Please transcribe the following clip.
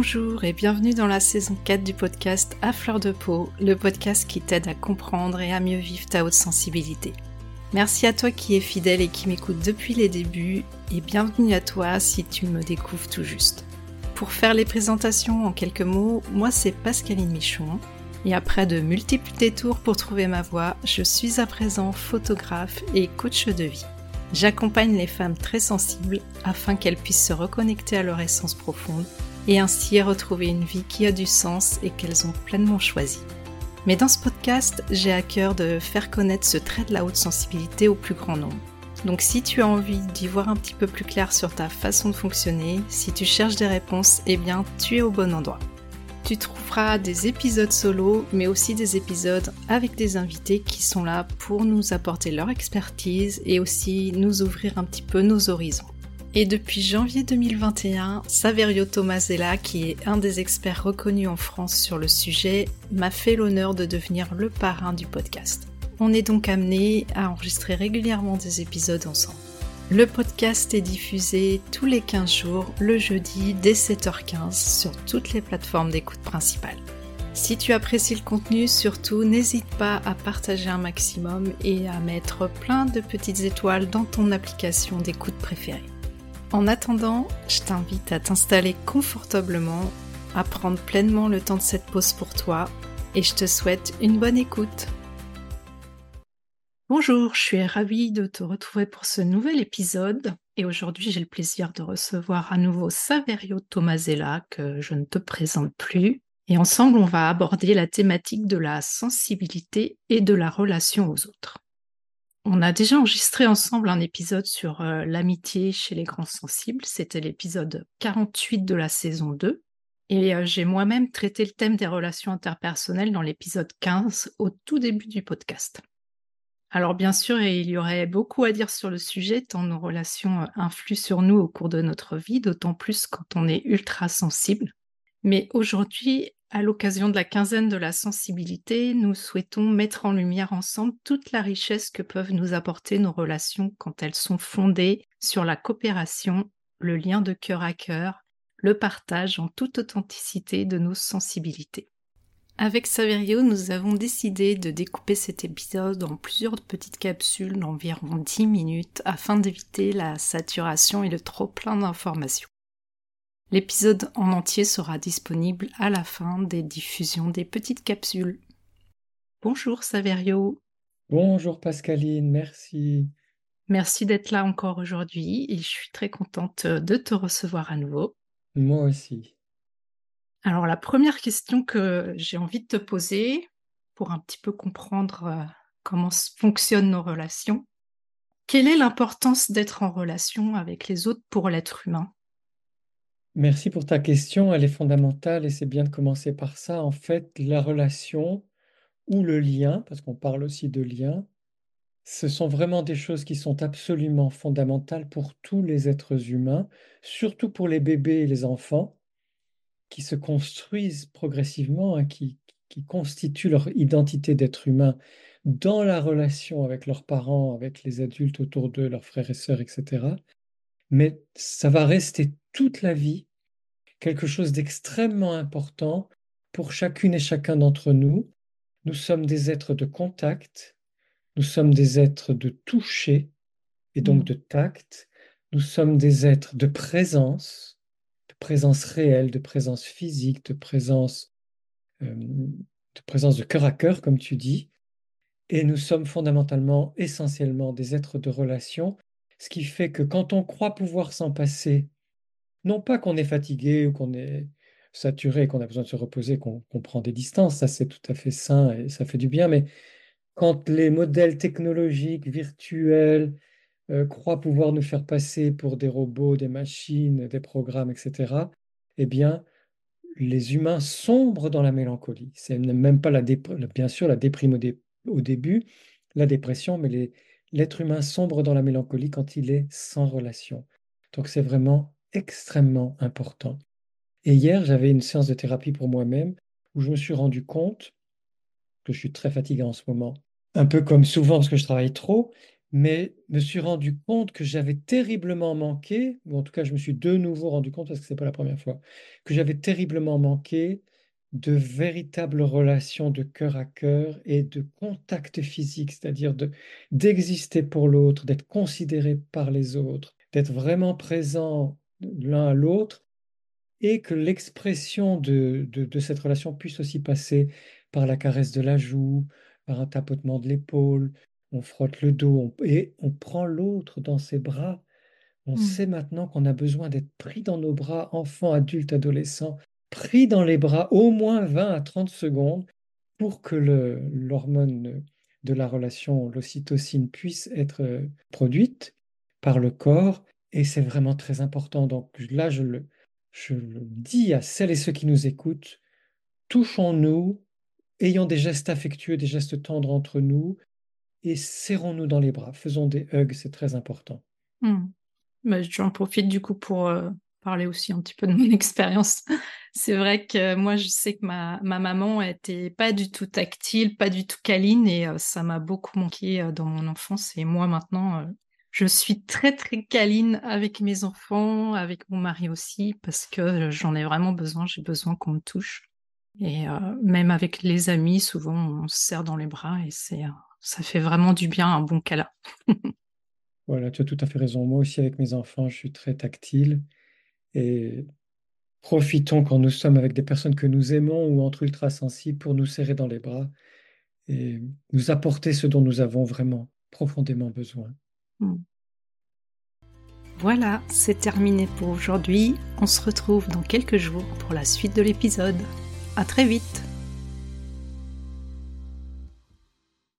Bonjour et bienvenue dans la saison 4 du podcast À fleur de peau, le podcast qui t'aide à comprendre et à mieux vivre ta haute sensibilité. Merci à toi qui es fidèle et qui m'écoute depuis les débuts et bienvenue à toi si tu me découvres tout juste. Pour faire les présentations en quelques mots, moi c'est Pascaline Michon et après de multiples détours pour trouver ma voie, je suis à présent photographe et coach de vie. J'accompagne les femmes très sensibles afin qu'elles puissent se reconnecter à leur essence profonde et ainsi retrouver une vie qui a du sens et qu'elles ont pleinement choisi. Mais dans ce podcast, j'ai à cœur de faire connaître ce trait de la haute sensibilité au plus grand nombre. Donc si tu as envie d'y voir un petit peu plus clair sur ta façon de fonctionner, si tu cherches des réponses, eh bien tu es au bon endroit. Tu trouveras des épisodes solo, mais aussi des épisodes avec des invités qui sont là pour nous apporter leur expertise et aussi nous ouvrir un petit peu nos horizons. Et depuis janvier 2021, Saverio Tomasella, qui est un des experts reconnus en France sur le sujet, m'a fait l'honneur de devenir le parrain du podcast. On est donc amené à enregistrer régulièrement des épisodes ensemble. Le podcast est diffusé tous les 15 jours, le jeudi dès 7h15 sur toutes les plateformes d'écoute principales. Si tu apprécies le contenu, surtout n'hésite pas à partager un maximum et à mettre plein de petites étoiles dans ton application d'écoute préférée. En attendant, je t'invite à t'installer confortablement, à prendre pleinement le temps de cette pause pour toi et je te souhaite une bonne écoute. Bonjour, je suis ravie de te retrouver pour ce nouvel épisode et aujourd'hui j'ai le plaisir de recevoir à nouveau Saverio Tomasella que je ne te présente plus et ensemble on va aborder la thématique de la sensibilité et de la relation aux autres. On a déjà enregistré ensemble un épisode sur euh, l'amitié chez les grands sensibles, c'était l'épisode 48 de la saison 2 et euh, j'ai moi-même traité le thème des relations interpersonnelles dans l'épisode 15 au tout début du podcast. Alors bien sûr, il y aurait beaucoup à dire sur le sujet, tant nos relations euh, influent sur nous au cours de notre vie, d'autant plus quand on est ultra sensible. Mais aujourd'hui, à l'occasion de la quinzaine de la sensibilité, nous souhaitons mettre en lumière ensemble toute la richesse que peuvent nous apporter nos relations quand elles sont fondées sur la coopération, le lien de cœur à cœur, le partage en toute authenticité de nos sensibilités. Avec Saverio, nous avons décidé de découper cet épisode en plusieurs petites capsules d'environ 10 minutes afin d'éviter la saturation et le trop plein d'informations. L'épisode en entier sera disponible à la fin des diffusions des petites capsules. Bonjour Saverio. Bonjour Pascaline, merci. Merci d'être là encore aujourd'hui et je suis très contente de te recevoir à nouveau. Moi aussi. Alors la première question que j'ai envie de te poser pour un petit peu comprendre euh, comment fonctionnent nos relations, quelle est l'importance d'être en relation avec les autres pour l'être humain? Merci pour ta question, elle est fondamentale et c'est bien de commencer par ça. En fait, la relation ou le lien, parce qu'on parle aussi de lien, ce sont vraiment des choses qui sont absolument fondamentales pour tous les êtres humains, surtout pour les bébés et les enfants qui se construisent progressivement, hein, qui, qui constituent leur identité d'être humain dans la relation avec leurs parents, avec les adultes autour d'eux, leurs frères et sœurs, etc. Mais ça va rester toute la vie quelque chose d'extrêmement important pour chacune et chacun d'entre nous. Nous sommes des êtres de contact, nous sommes des êtres de toucher et donc mmh. de tact, nous sommes des êtres de présence, présence réelle, de présence physique, de présence, euh, de présence de cœur à cœur, comme tu dis. Et nous sommes fondamentalement, essentiellement des êtres de relation, ce qui fait que quand on croit pouvoir s'en passer, non pas qu'on est fatigué ou qu'on est saturé, qu'on a besoin de se reposer, qu'on prend des distances, ça c'est tout à fait sain et ça fait du bien, mais quand les modèles technologiques, virtuels, euh, croient pouvoir nous faire passer pour des robots, des machines, des programmes, etc., eh bien, les humains sombrent dans la mélancolie. C'est même pas la bien sûr la déprime au, début, la dépression, mais l'être humain sombre dans la mélancolie quand il est sans relation. Donc c'est vraiment extrêmement important. Et hier, j'avais une séance de thérapie pour moi-même où je me suis rendu compte que je suis très fatigué en ce moment. Un peu comme souvent parce que je travaille trop, mais me suis rendu compte que j'avais terriblement manqué, ou en tout cas je me suis de nouveau rendu compte, parce que ce n'est pas la première fois, que j'avais terriblement manqué de véritables relations de cœur à cœur et de contact physique, c'est-à-dire d'exister pour l'autre, d'être considéré par les autres, d'être vraiment présent l'un à l'autre, et que l'expression de, de, cette relation puisse aussi passer par la caresse de la joue, par un tapotement de l'épaule, on frotte le dos et on prend l'autre dans ses bras. On mmh. sait maintenant qu'on a besoin d'être pris dans nos bras, enfants, adultes, adolescents, pris dans les bras au moins 20 à 30 secondes pour que l'hormone de la relation, l'ocytocine, puisse être euh, produite par le corps. Et c'est vraiment très important. Donc là, je le, dis à celles et ceux qui nous écoutent, touchons-nous, ayons des gestes affectueux, des gestes tendres entre nous, et serrons-nous dans les bras. Faisons des hugs, c'est très important. Hmm. Bah, J'en profite du coup pour euh, parler aussi un petit peu de mon expérience. c'est vrai que moi, je sais que ma, ma maman était pas du tout tactile, pas du tout câline, et euh, ça m'a beaucoup manqué euh, dans mon enfance. Et moi, maintenant, je suis très, très câline avec mes enfants, avec mon mari aussi, parce que j'en ai vraiment besoin. J'ai besoin qu'on me touche. Et même avec les amis, souvent, on se serre dans les bras et c'est ça fait vraiment du bien un bon câlin. voilà, tu as tout à fait raison. Moi aussi, avec mes enfants, je suis très tactile. Et profitons quand nous sommes avec des personnes que nous aimons ou entre ultra sensibles pour nous serrer dans les bras et nous apporter ce dont nous avons vraiment profondément besoin. Hmm. Voilà, c'est terminé pour aujourd'hui. On se retrouve dans quelques jours pour la suite de l'épisode. À très vite!